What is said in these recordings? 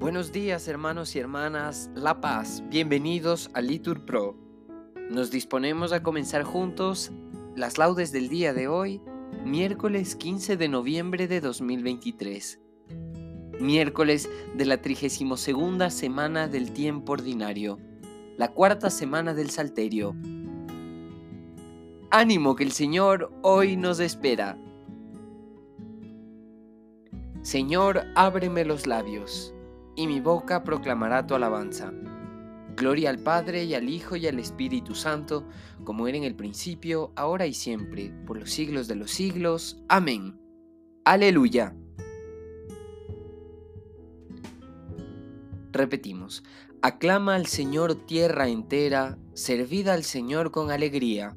Buenos días hermanos y hermanas, La Paz, bienvenidos a Litur Pro. Nos disponemos a comenzar juntos las laudes del día de hoy, miércoles 15 de noviembre de 2023. Miércoles de la 32 semana del tiempo ordinario, la cuarta semana del Salterio. Ánimo que el Señor hoy nos espera. Señor, ábreme los labios y mi boca proclamará tu alabanza. Gloria al Padre y al Hijo y al Espíritu Santo, como era en el principio, ahora y siempre, por los siglos de los siglos. Amén. Aleluya. Repetimos, aclama al Señor tierra entera, servida al Señor con alegría.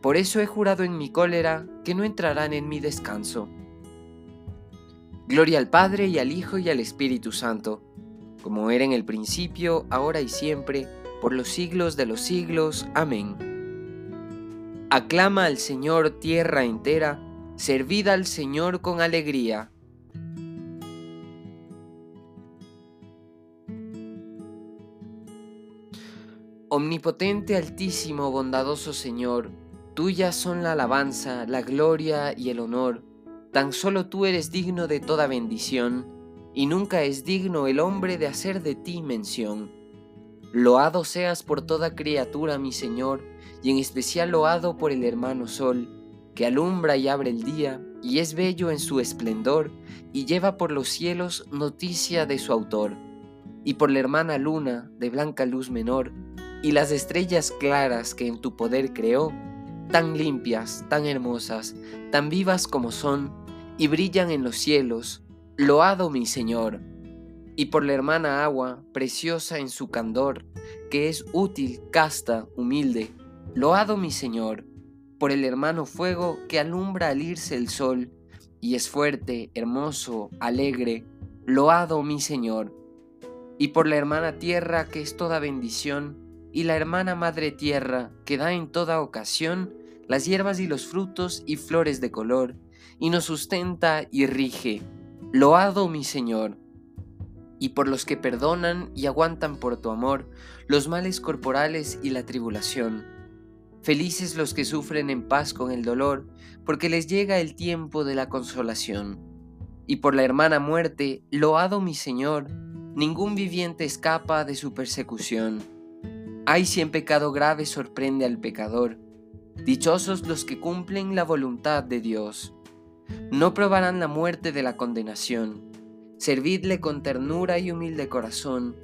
por eso he jurado en mi cólera que no entrarán en mi descanso. Gloria al Padre y al Hijo y al Espíritu Santo, como era en el principio, ahora y siempre, por los siglos de los siglos. Amén. Aclama al Señor tierra entera, servid al Señor con alegría. Omnipotente, altísimo, bondadoso Señor, Tuyas son la alabanza, la gloria y el honor. Tan solo tú eres digno de toda bendición, y nunca es digno el hombre de hacer de ti mención. Loado seas por toda criatura, mi Señor, y en especial loado por el hermano Sol, que alumbra y abre el día, y es bello en su esplendor, y lleva por los cielos noticia de su autor, y por la hermana luna de blanca luz menor, y las estrellas claras que en tu poder creó, tan limpias, tan hermosas, tan vivas como son, y brillan en los cielos, loado mi Señor, y por la hermana agua, preciosa en su candor, que es útil, casta, humilde, loado mi Señor, por el hermano fuego que alumbra al irse el sol, y es fuerte, hermoso, alegre, loado mi Señor, y por la hermana tierra que es toda bendición, y la hermana madre tierra que da en toda ocasión las hierbas y los frutos y flores de color, y nos sustenta y rige. Loado mi Señor. Y por los que perdonan y aguantan por tu amor los males corporales y la tribulación. Felices los que sufren en paz con el dolor, porque les llega el tiempo de la consolación. Y por la hermana muerte, loado mi Señor, ningún viviente escapa de su persecución. Ay si en pecado grave sorprende al pecador, Dichosos los que cumplen la voluntad de Dios. No probarán la muerte de la condenación. Servidle con ternura y humilde corazón.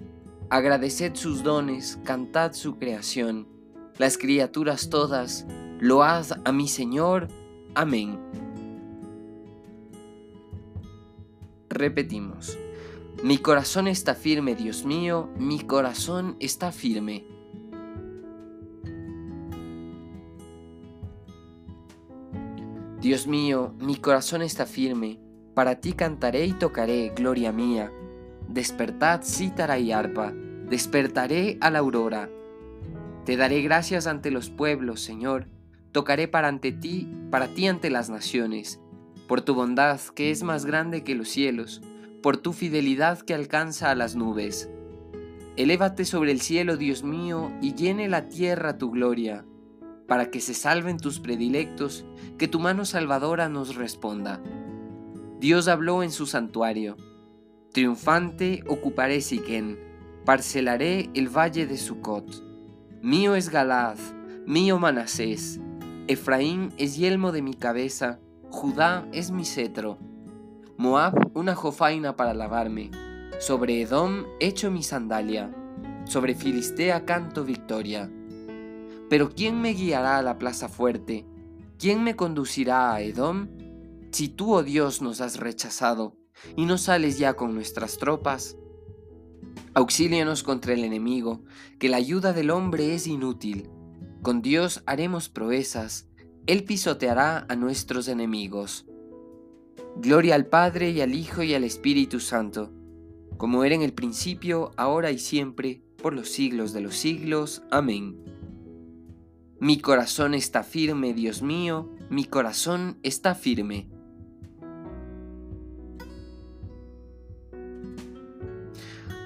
Agradeced sus dones, cantad su creación. Las criaturas todas, load a mi Señor. Amén. Repetimos. Mi corazón está firme, Dios mío, mi corazón está firme. Dios mío, mi corazón está firme, para ti cantaré y tocaré, gloria mía. Despertad cítara y arpa, despertaré a la aurora. Te daré gracias ante los pueblos, Señor, tocaré para ante ti, para ti ante las naciones, por tu bondad que es más grande que los cielos, por tu fidelidad que alcanza a las nubes. Elévate sobre el cielo, Dios mío, y llene la tierra tu gloria para que se salven tus predilectos, que tu mano salvadora nos responda. Dios habló en su santuario. Triunfante ocuparé Siquén, parcelaré el valle de Sucot. Mío es Galad, mío Manasés. Efraín es yelmo de mi cabeza, Judá es mi cetro. Moab una jofaina para lavarme. Sobre Edom echo mi sandalia. Sobre Filistea canto victoria. Pero ¿quién me guiará a la plaza fuerte? ¿Quién me conducirá a Edom? Si tú, oh Dios, nos has rechazado y no sales ya con nuestras tropas, auxílianos contra el enemigo, que la ayuda del hombre es inútil. Con Dios haremos proezas, Él pisoteará a nuestros enemigos. Gloria al Padre y al Hijo y al Espíritu Santo, como era en el principio, ahora y siempre, por los siglos de los siglos. Amén. Mi corazón está firme, Dios mío, mi corazón está firme.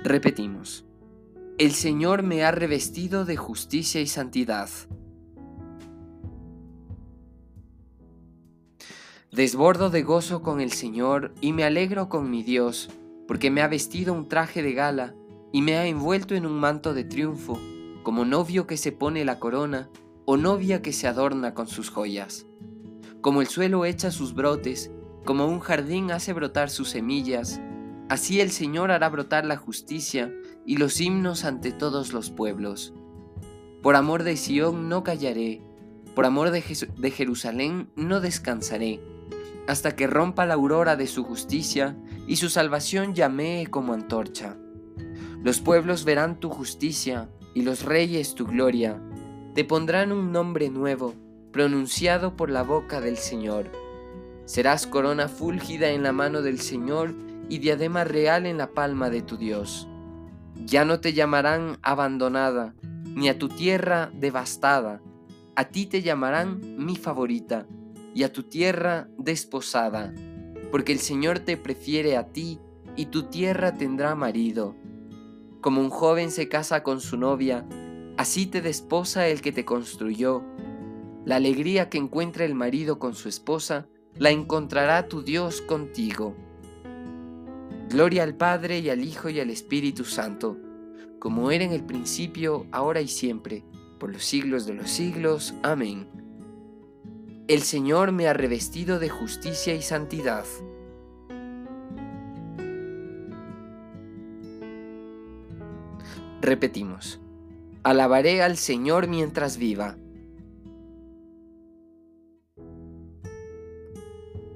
Repetimos, el Señor me ha revestido de justicia y santidad. Desbordo de gozo con el Señor y me alegro con mi Dios, porque me ha vestido un traje de gala y me ha envuelto en un manto de triunfo, como novio que se pone la corona o novia que se adorna con sus joyas. Como el suelo echa sus brotes, como un jardín hace brotar sus semillas, así el Señor hará brotar la justicia y los himnos ante todos los pueblos. Por amor de Sión no callaré, por amor de, Jerusalén no descansaré, hasta que rompa la aurora de su justicia y su salvación llamee como antorcha. Los pueblos verán tu justicia y los reyes tu gloria, te pondrán un nombre nuevo, pronunciado por la boca del Señor. Serás corona fúlgida en la mano del Señor y diadema real en la palma de tu Dios. Ya no te llamarán abandonada, ni a tu tierra devastada. A ti te llamarán mi favorita, y a tu tierra desposada, porque el Señor te prefiere a ti, y tu tierra tendrá marido. Como un joven se casa con su novia, Así te desposa el que te construyó. La alegría que encuentra el marido con su esposa, la encontrará tu Dios contigo. Gloria al Padre y al Hijo y al Espíritu Santo, como era en el principio, ahora y siempre, por los siglos de los siglos. Amén. El Señor me ha revestido de justicia y santidad. Repetimos. Alabaré al Señor mientras viva.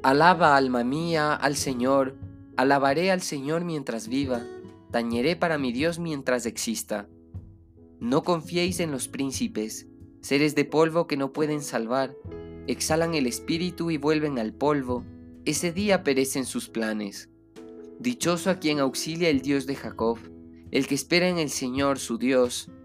Alaba alma mía al Señor, alabaré al Señor mientras viva, tañeré para mi Dios mientras exista. No confiéis en los príncipes, seres de polvo que no pueden salvar, exhalan el espíritu y vuelven al polvo, ese día perecen sus planes. Dichoso a quien auxilia el Dios de Jacob, el que espera en el Señor su Dios,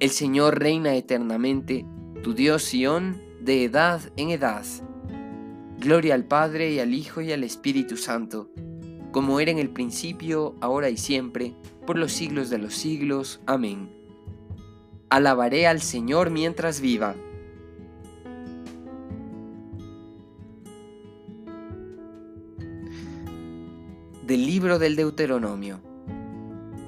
El Señor reina eternamente, tu Dios Sión, de edad en edad. Gloria al Padre y al Hijo y al Espíritu Santo, como era en el principio, ahora y siempre, por los siglos de los siglos. Amén. Alabaré al Señor mientras viva. Del libro del Deuteronomio.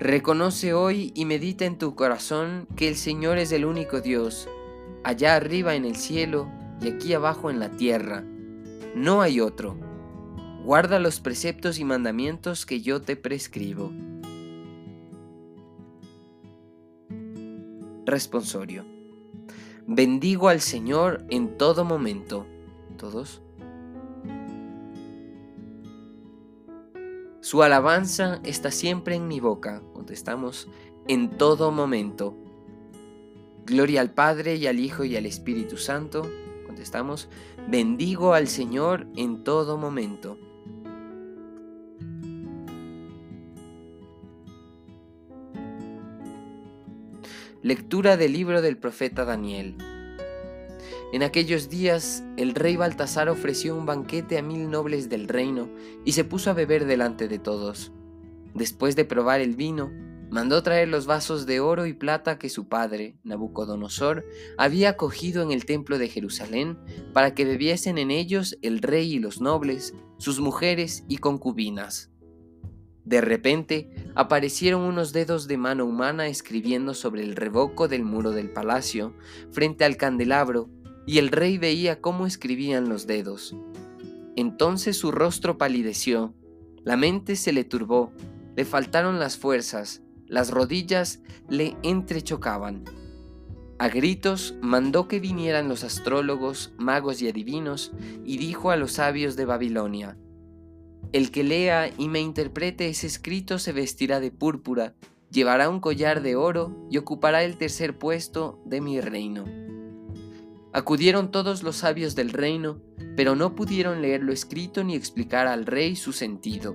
Reconoce hoy y medita en tu corazón que el Señor es el único Dios, allá arriba en el cielo y aquí abajo en la tierra. No hay otro. Guarda los preceptos y mandamientos que yo te prescribo. Responsorio. Bendigo al Señor en todo momento. ¿Todos? Su alabanza está siempre en mi boca, contestamos, en todo momento. Gloria al Padre y al Hijo y al Espíritu Santo. Contestamos, bendigo al Señor en todo momento. Lectura del libro del profeta Daniel. En aquellos días el rey Baltasar ofreció un banquete a mil nobles del reino y se puso a beber delante de todos. Después de probar el vino, mandó traer los vasos de oro y plata que su padre, Nabucodonosor, había cogido en el templo de Jerusalén para que bebiesen en ellos el rey y los nobles, sus mujeres y concubinas. De repente aparecieron unos dedos de mano humana escribiendo sobre el revoco del muro del palacio, frente al candelabro, y el rey veía cómo escribían los dedos. Entonces su rostro palideció, la mente se le turbó, le faltaron las fuerzas, las rodillas le entrechocaban. A gritos mandó que vinieran los astrólogos, magos y adivinos, y dijo a los sabios de Babilonia, El que lea y me interprete ese escrito se vestirá de púrpura, llevará un collar de oro y ocupará el tercer puesto de mi reino. Acudieron todos los sabios del reino, pero no pudieron leer lo escrito ni explicar al rey su sentido.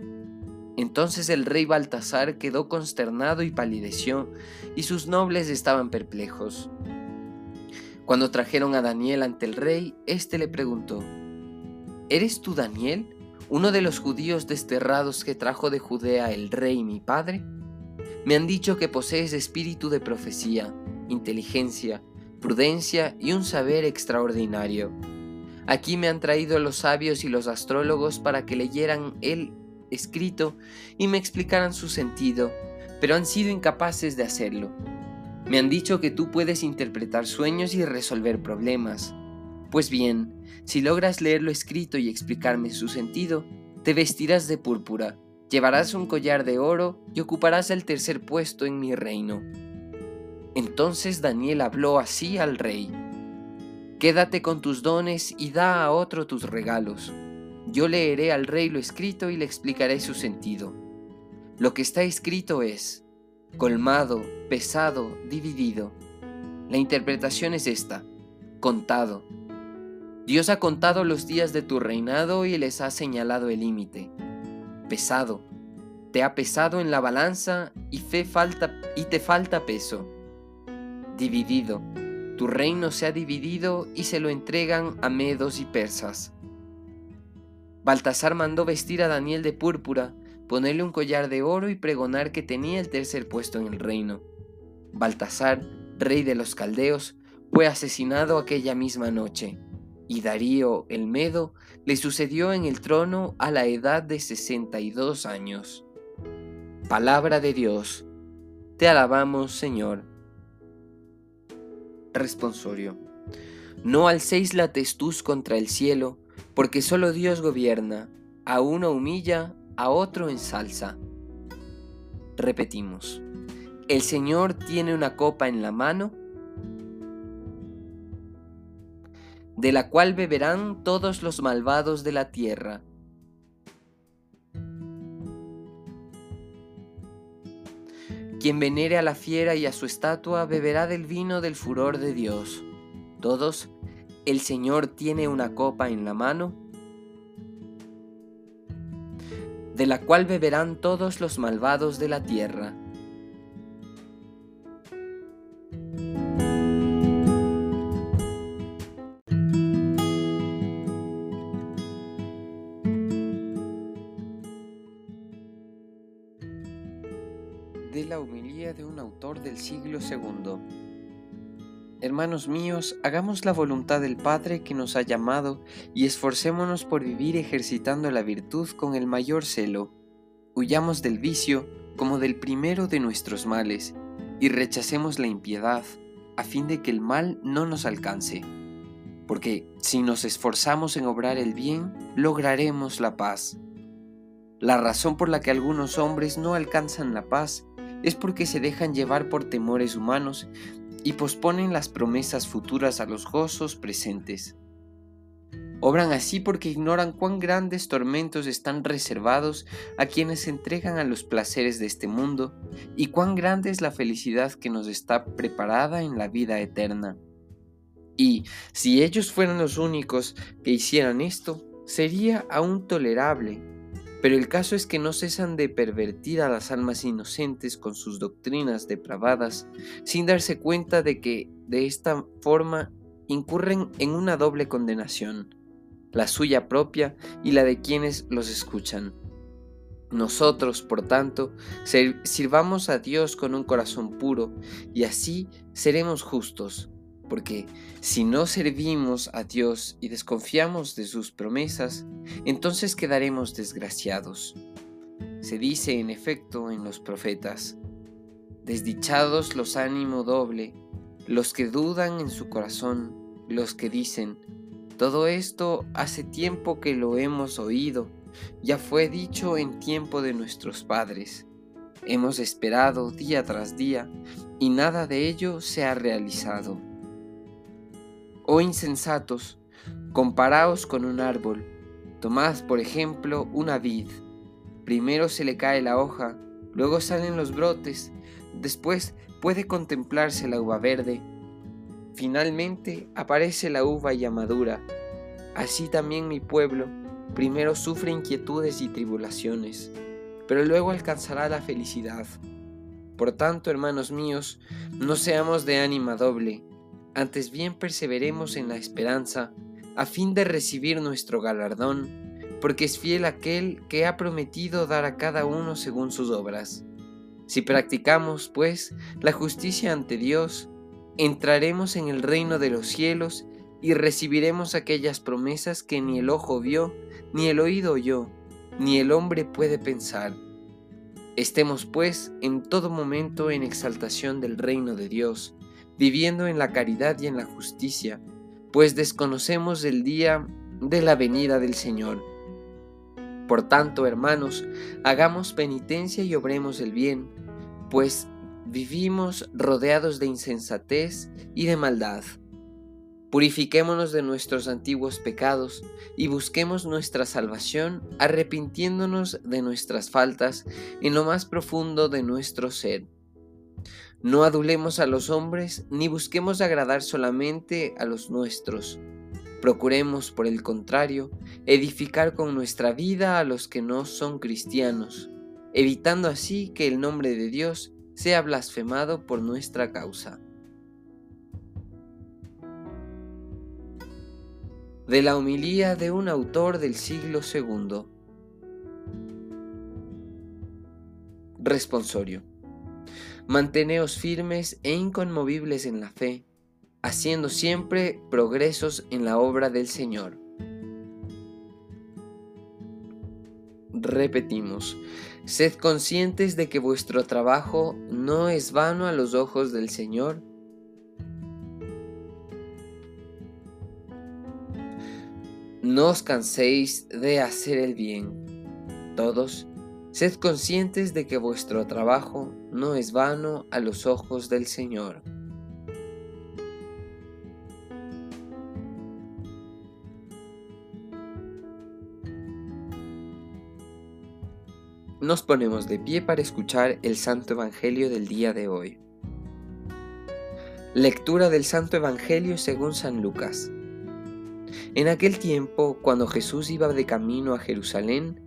Entonces el rey Baltasar quedó consternado y palideció, y sus nobles estaban perplejos. Cuando trajeron a Daniel ante el rey, éste le preguntó, ¿Eres tú Daniel, uno de los judíos desterrados que trajo de Judea el rey mi padre? Me han dicho que posees espíritu de profecía, inteligencia, prudencia y un saber extraordinario. Aquí me han traído los sabios y los astrólogos para que leyeran el escrito y me explicaran su sentido, pero han sido incapaces de hacerlo. Me han dicho que tú puedes interpretar sueños y resolver problemas. Pues bien, si logras leer lo escrito y explicarme su sentido, te vestirás de púrpura, llevarás un collar de oro y ocuparás el tercer puesto en mi reino. Entonces Daniel habló así al rey. Quédate con tus dones y da a otro tus regalos. Yo leeré al rey lo escrito y le explicaré su sentido. Lo que está escrito es, colmado, pesado, dividido. La interpretación es esta, contado. Dios ha contado los días de tu reinado y les ha señalado el límite. Pesado, te ha pesado en la balanza y, fe falta, y te falta peso dividido. Tu reino se ha dividido y se lo entregan a medos y persas. Baltasar mandó vestir a Daniel de púrpura, ponerle un collar de oro y pregonar que tenía el tercer puesto en el reino. Baltasar, rey de los caldeos, fue asesinado aquella misma noche, y Darío el Medo le sucedió en el trono a la edad de 62 años. Palabra de Dios, te alabamos Señor. Responsorio. No alcéis la testuz contra el cielo, porque solo Dios gobierna, a uno humilla, a otro ensalza. Repetimos. El Señor tiene una copa en la mano, de la cual beberán todos los malvados de la tierra. Quien venere a la fiera y a su estatua beberá del vino del furor de Dios. Todos, el Señor tiene una copa en la mano, de la cual beberán todos los malvados de la tierra. De la de un autor del siglo II. Hermanos míos, hagamos la voluntad del Padre que nos ha llamado y esforcémonos por vivir ejercitando la virtud con el mayor celo. Huyamos del vicio como del primero de nuestros males y rechacemos la impiedad a fin de que el mal no nos alcance. Porque si nos esforzamos en obrar el bien, lograremos la paz. La razón por la que algunos hombres no alcanzan la paz es porque se dejan llevar por temores humanos y posponen las promesas futuras a los gozos presentes. Obran así porque ignoran cuán grandes tormentos están reservados a quienes se entregan a los placeres de este mundo y cuán grande es la felicidad que nos está preparada en la vida eterna. Y si ellos fueran los únicos que hicieran esto, sería aún tolerable. Pero el caso es que no cesan de pervertir a las almas inocentes con sus doctrinas depravadas, sin darse cuenta de que de esta forma incurren en una doble condenación la suya propia y la de quienes los escuchan. Nosotros, por tanto, sirvamos a Dios con un corazón puro y así seremos justos, porque si no servimos a Dios y desconfiamos de sus promesas, entonces quedaremos desgraciados. Se dice en efecto en los profetas, desdichados los ánimo doble, los que dudan en su corazón, los que dicen, todo esto hace tiempo que lo hemos oído, ya fue dicho en tiempo de nuestros padres. Hemos esperado día tras día y nada de ello se ha realizado. Oh insensatos, comparaos con un árbol. Tomad, por ejemplo, una vid. Primero se le cae la hoja, luego salen los brotes, después puede contemplarse la uva verde Finalmente aparece la uva ya madura. Así también mi pueblo primero sufre inquietudes y tribulaciones, pero luego alcanzará la felicidad. Por tanto, hermanos míos, no seamos de ánima doble, antes bien perseveremos en la esperanza, a fin de recibir nuestro galardón, porque es fiel aquel que ha prometido dar a cada uno según sus obras. Si practicamos, pues, la justicia ante Dios, entraremos en el reino de los cielos y recibiremos aquellas promesas que ni el ojo vio, ni el oído oyó, ni el hombre puede pensar. Estemos pues en todo momento en exaltación del reino de Dios, viviendo en la caridad y en la justicia, pues desconocemos el día de la venida del Señor. Por tanto, hermanos, hagamos penitencia y obremos el bien, pues vivimos rodeados de insensatez y de maldad. Purifiquémonos de nuestros antiguos pecados y busquemos nuestra salvación arrepintiéndonos de nuestras faltas en lo más profundo de nuestro ser. No adulemos a los hombres ni busquemos agradar solamente a los nuestros. Procuremos, por el contrario, edificar con nuestra vida a los que no son cristianos, evitando así que el nombre de Dios sea blasfemado por nuestra causa. De la homilía de un autor del siglo II. Responsorio. Manteneos firmes e inconmovibles en la fe, haciendo siempre progresos en la obra del Señor. Repetimos, Sed conscientes de que vuestro trabajo no es vano a los ojos del Señor. No os canséis de hacer el bien. Todos, sed conscientes de que vuestro trabajo no es vano a los ojos del Señor. Nos ponemos de pie para escuchar el Santo Evangelio del día de hoy. Lectura del Santo Evangelio según San Lucas. En aquel tiempo, cuando Jesús iba de camino a Jerusalén,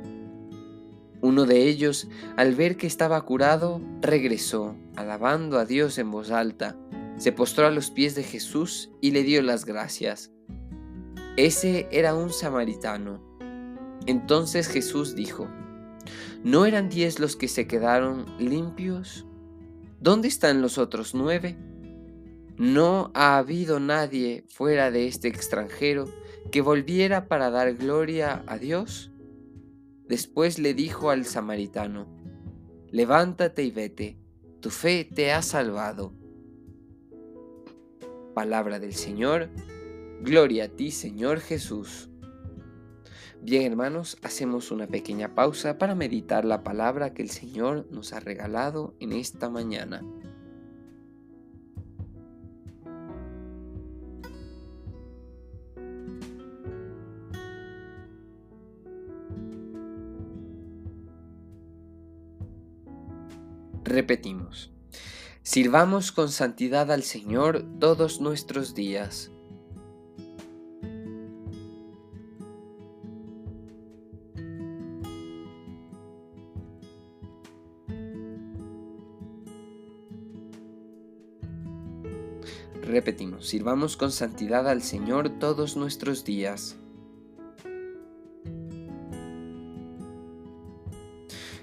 Uno de ellos, al ver que estaba curado, regresó, alabando a Dios en voz alta, se postró a los pies de Jesús y le dio las gracias. Ese era un samaritano. Entonces Jesús dijo, ¿No eran diez los que se quedaron limpios? ¿Dónde están los otros nueve? No ha habido nadie fuera de este extranjero que volviera para dar gloria a Dios. Después le dijo al samaritano, Levántate y vete, tu fe te ha salvado. Palabra del Señor, gloria a ti Señor Jesús. Bien hermanos, hacemos una pequeña pausa para meditar la palabra que el Señor nos ha regalado en esta mañana. Repetimos, sirvamos con santidad al Señor todos nuestros días. Repetimos, sirvamos con santidad al Señor todos nuestros días.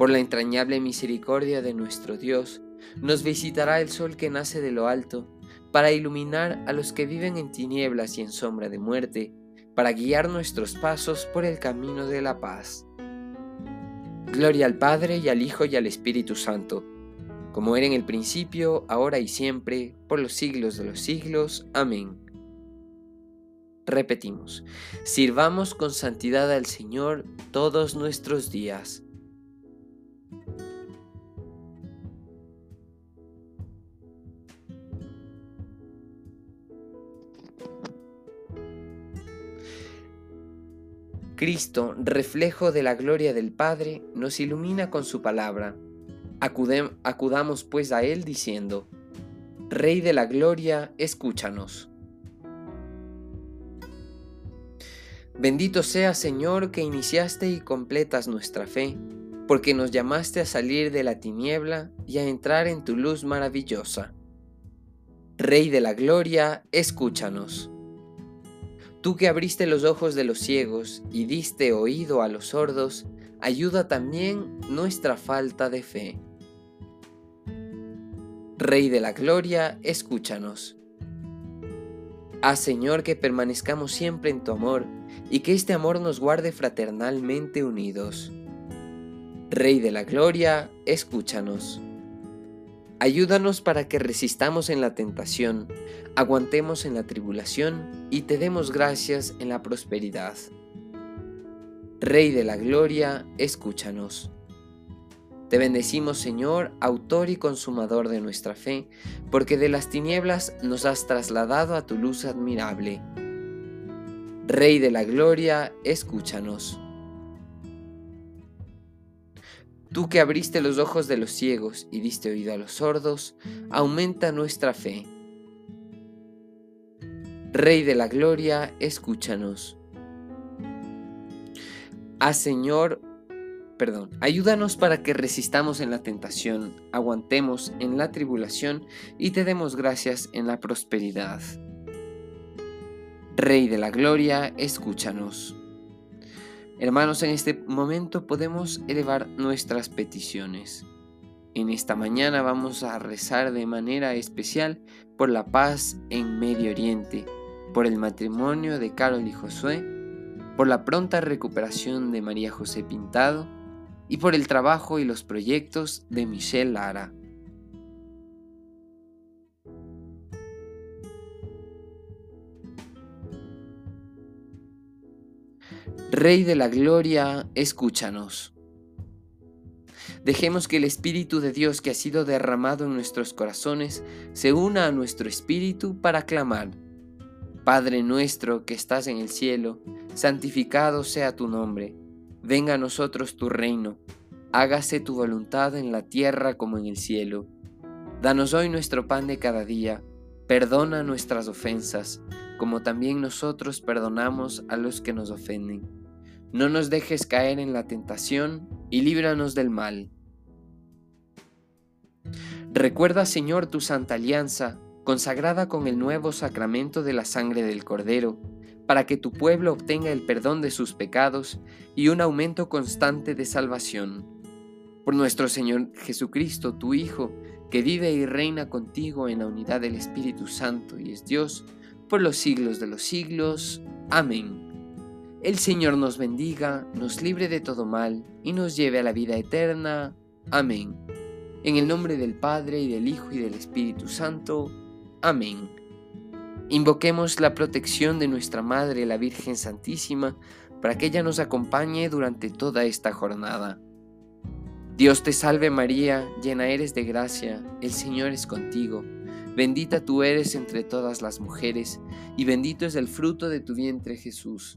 por la entrañable misericordia de nuestro Dios, nos visitará el sol que nace de lo alto, para iluminar a los que viven en tinieblas y en sombra de muerte, para guiar nuestros pasos por el camino de la paz. Gloria al Padre y al Hijo y al Espíritu Santo, como era en el principio, ahora y siempre, por los siglos de los siglos. Amén. Repetimos, sirvamos con santidad al Señor todos nuestros días. Cristo, reflejo de la gloria del Padre, nos ilumina con su palabra. acudamos pues a Él diciendo, Rey de la Gloria, escúchanos. Bendito sea Señor que iniciaste y completas nuestra fe, porque nos llamaste a salir de la tiniebla y a entrar en tu luz maravillosa. Rey de la Gloria, escúchanos. Tú que abriste los ojos de los ciegos y diste oído a los sordos, ayuda también nuestra falta de fe. Rey de la Gloria, escúchanos. Haz Señor que permanezcamos siempre en tu amor y que este amor nos guarde fraternalmente unidos. Rey de la Gloria, escúchanos. Ayúdanos para que resistamos en la tentación, aguantemos en la tribulación y te demos gracias en la prosperidad. Rey de la Gloria, escúchanos. Te bendecimos Señor, autor y consumador de nuestra fe, porque de las tinieblas nos has trasladado a tu luz admirable. Rey de la Gloria, escúchanos. Tú que abriste los ojos de los ciegos y diste oído a los sordos, aumenta nuestra fe. Rey de la Gloria, escúchanos. Ah Señor, perdón, ayúdanos para que resistamos en la tentación, aguantemos en la tribulación y te demos gracias en la prosperidad. Rey de la Gloria, escúchanos. Hermanos, en este momento podemos elevar nuestras peticiones. En esta mañana vamos a rezar de manera especial por la paz en Medio Oriente, por el matrimonio de Carol y Josué, por la pronta recuperación de María José Pintado y por el trabajo y los proyectos de Michelle Lara. Rey de la Gloria, escúchanos. Dejemos que el Espíritu de Dios que ha sido derramado en nuestros corazones se una a nuestro espíritu para clamar. Padre nuestro que estás en el cielo, santificado sea tu nombre. Venga a nosotros tu reino. Hágase tu voluntad en la tierra como en el cielo. Danos hoy nuestro pan de cada día. Perdona nuestras ofensas, como también nosotros perdonamos a los que nos ofenden. No nos dejes caer en la tentación y líbranos del mal. Recuerda, Señor, tu santa alianza, consagrada con el nuevo sacramento de la sangre del Cordero, para que tu pueblo obtenga el perdón de sus pecados y un aumento constante de salvación. Por nuestro Señor Jesucristo, tu Hijo, que vive y reina contigo en la unidad del Espíritu Santo y es Dios, por los siglos de los siglos. Amén. El Señor nos bendiga, nos libre de todo mal y nos lleve a la vida eterna. Amén. En el nombre del Padre y del Hijo y del Espíritu Santo. Amén. Invoquemos la protección de nuestra Madre, la Virgen Santísima, para que ella nos acompañe durante toda esta jornada. Dios te salve María, llena eres de gracia, el Señor es contigo. Bendita tú eres entre todas las mujeres, y bendito es el fruto de tu vientre Jesús.